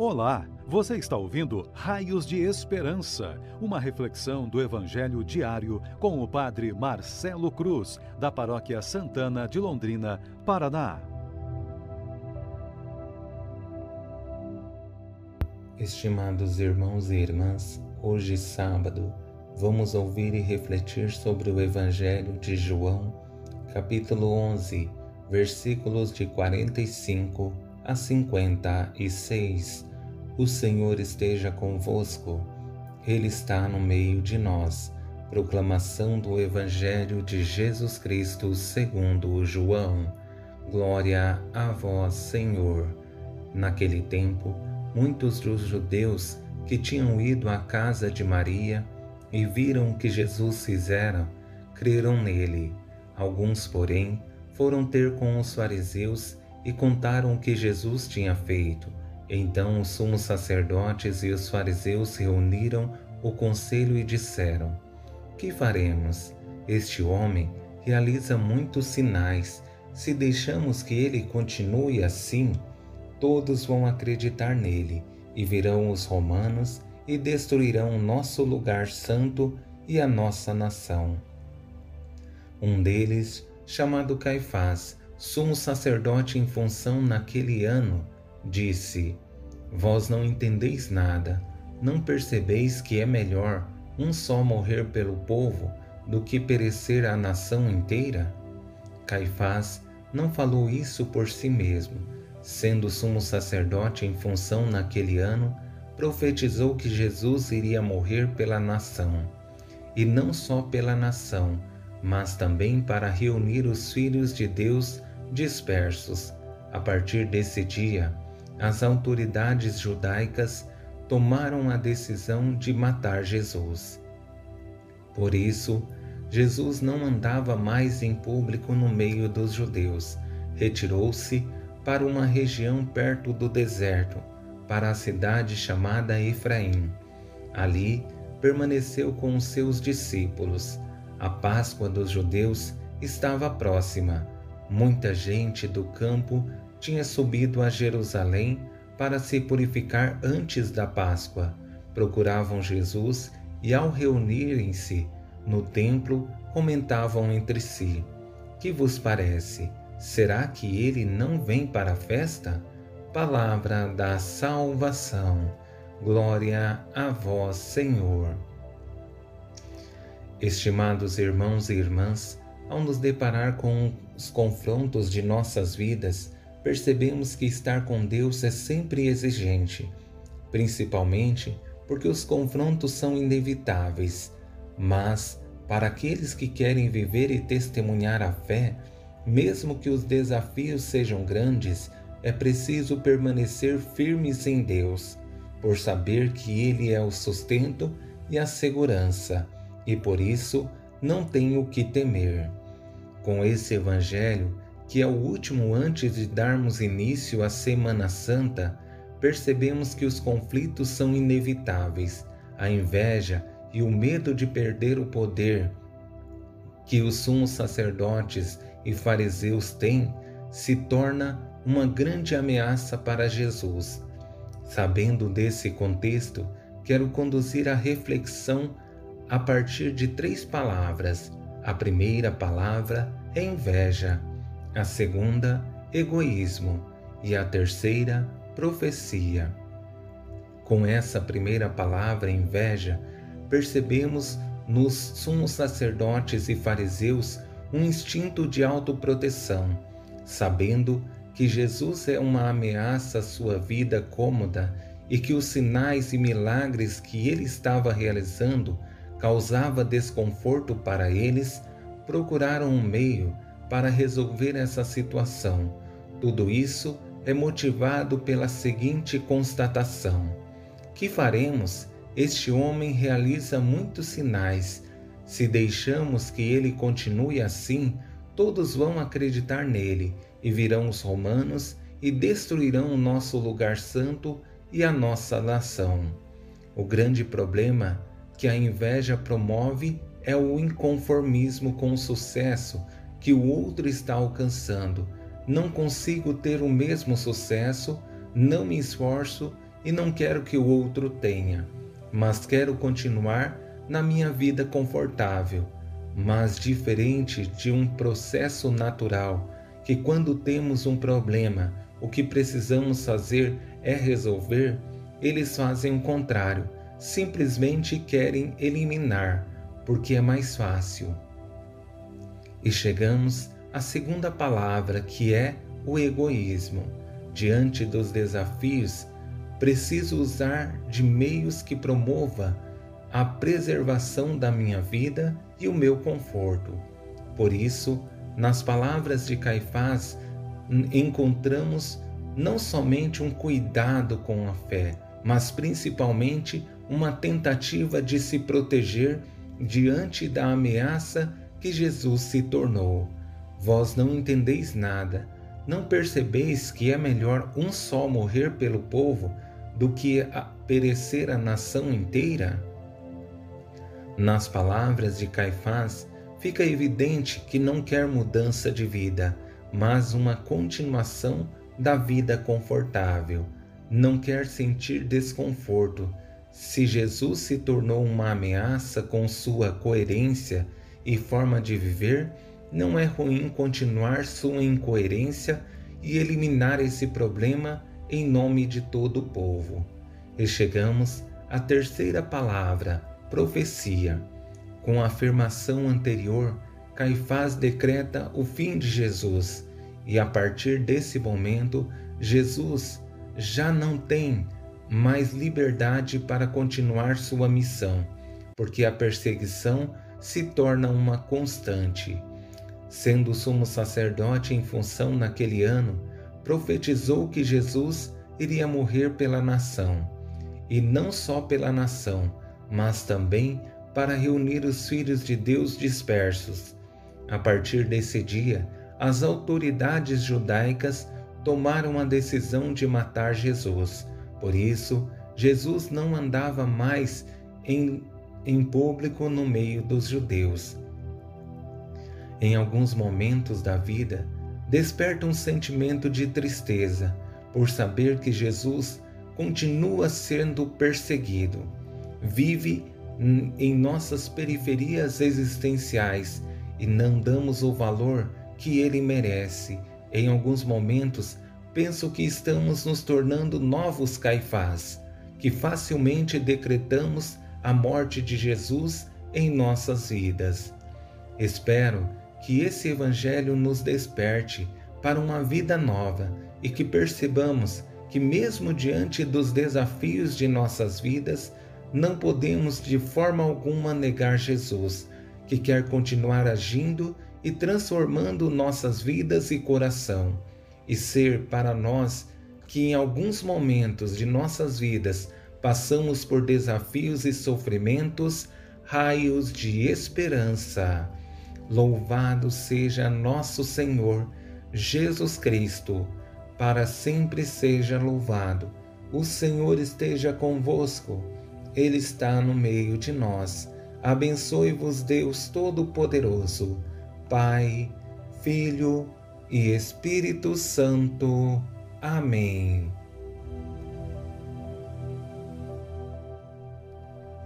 Olá, você está ouvindo Raios de Esperança, uma reflexão do Evangelho diário com o Padre Marcelo Cruz, da Paróquia Santana de Londrina, Paraná. Estimados irmãos e irmãs, hoje sábado, vamos ouvir e refletir sobre o Evangelho de João, capítulo 11, versículos de 45 a 56 o Senhor esteja convosco, Ele está no meio de nós. Proclamação do Evangelho de Jesus Cristo segundo João. Glória a vós, Senhor. Naquele tempo, muitos dos judeus que tinham ido à casa de Maria e viram o que Jesus fizera, creram nele. Alguns, porém, foram ter com os fariseus e contaram o que Jesus tinha feito. Então os sumos sacerdotes e os fariseus reuniram o conselho e disseram: Que faremos? Este homem realiza muitos sinais. Se deixamos que ele continue assim, todos vão acreditar nele, e virão os romanos e destruirão o nosso lugar santo e a nossa nação. Um deles, chamado Caifás, sumo sacerdote em função naquele ano, disse: Vós não entendeis nada, não percebeis que é melhor um só morrer pelo povo do que perecer a nação inteira? Caifás não falou isso por si mesmo, sendo sumo sacerdote em função naquele ano, profetizou que Jesus iria morrer pela nação, e não só pela nação, mas também para reunir os filhos de Deus dispersos. A partir desse dia, as autoridades judaicas tomaram a decisão de matar Jesus. Por isso, Jesus não andava mais em público no meio dos judeus. Retirou-se para uma região perto do deserto, para a cidade chamada Efraim. Ali permaneceu com os seus discípulos. A Páscoa dos judeus estava próxima. Muita gente do campo tinha subido a Jerusalém para se purificar antes da Páscoa. Procuravam Jesus e, ao reunirem-se no templo, comentavam entre si: Que vos parece? Será que ele não vem para a festa? Palavra da salvação. Glória a vós, Senhor. Estimados irmãos e irmãs, ao nos deparar com os confrontos de nossas vidas, percebemos que estar com Deus é sempre exigente, principalmente porque os confrontos são inevitáveis. Mas, para aqueles que querem viver e testemunhar a fé, mesmo que os desafios sejam grandes, é preciso permanecer firmes em Deus, por saber que Ele é o sustento e a segurança, e por isso não tem o que temer. Com esse Evangelho, que é o último antes de darmos início à Semana Santa, percebemos que os conflitos são inevitáveis. A inveja e o medo de perder o poder que os sumos sacerdotes e fariseus têm se torna uma grande ameaça para Jesus. Sabendo desse contexto, quero conduzir a reflexão a partir de três palavras. A primeira palavra é inveja a segunda, egoísmo, e a terceira, profecia. Com essa primeira palavra, inveja, percebemos nos sumos sacerdotes e fariseus um instinto de autoproteção, sabendo que Jesus é uma ameaça à sua vida cômoda e que os sinais e milagres que ele estava realizando causava desconforto para eles, procuraram um meio para resolver essa situação. Tudo isso é motivado pela seguinte constatação: que faremos? Este homem realiza muitos sinais. Se deixamos que ele continue assim, todos vão acreditar nele e virão os romanos e destruirão o nosso lugar santo e a nossa nação. O grande problema que a inveja promove é o inconformismo com o sucesso que o outro está alcançando. Não consigo ter o mesmo sucesso, não me esforço e não quero que o outro tenha, mas quero continuar na minha vida confortável, mas diferente de um processo natural, que quando temos um problema, o que precisamos fazer é resolver, eles fazem o contrário, simplesmente querem eliminar, porque é mais fácil. E chegamos à segunda palavra, que é o egoísmo. Diante dos desafios, preciso usar de meios que promova a preservação da minha vida e o meu conforto. Por isso, nas palavras de Caifás, encontramos não somente um cuidado com a fé, mas principalmente uma tentativa de se proteger diante da ameaça que Jesus se tornou. Vós não entendeis nada, não percebeis que é melhor um só morrer pelo povo do que perecer a nação inteira? Nas palavras de Caifás, fica evidente que não quer mudança de vida, mas uma continuação da vida confortável. Não quer sentir desconforto. Se Jesus se tornou uma ameaça com sua coerência e forma de viver, não é ruim continuar sua incoerência e eliminar esse problema em nome de todo o povo. E chegamos à terceira palavra, profecia. Com a afirmação anterior, Caifás decreta o fim de Jesus, e a partir desse momento, Jesus já não tem mais liberdade para continuar sua missão, porque a perseguição se torna uma constante. Sendo sumo sacerdote em função naquele ano, profetizou que Jesus iria morrer pela nação, e não só pela nação, mas também para reunir os filhos de Deus dispersos. A partir desse dia, as autoridades judaicas tomaram a decisão de matar Jesus. Por isso, Jesus não andava mais em, em público no meio dos judeus. Em alguns momentos da vida, desperta um sentimento de tristeza por saber que Jesus continua sendo perseguido vive em nossas periferias existenciais e não damos o valor que ele merece. Em alguns momentos, penso que estamos nos tornando novos caifás, que facilmente decretamos a morte de Jesus em nossas vidas. Espero que esse Evangelho nos desperte para uma vida nova e que percebamos que, mesmo diante dos desafios de nossas vidas, não podemos de forma alguma negar Jesus, que quer continuar agindo e transformando nossas vidas e coração, e ser para nós que em alguns momentos de nossas vidas passamos por desafios e sofrimentos, raios de esperança. Louvado seja nosso Senhor Jesus Cristo, para sempre seja louvado. O Senhor esteja convosco ele está no meio de nós. Abençoe-vos, Deus Todo-Poderoso, Pai, Filho e Espírito Santo. Amém.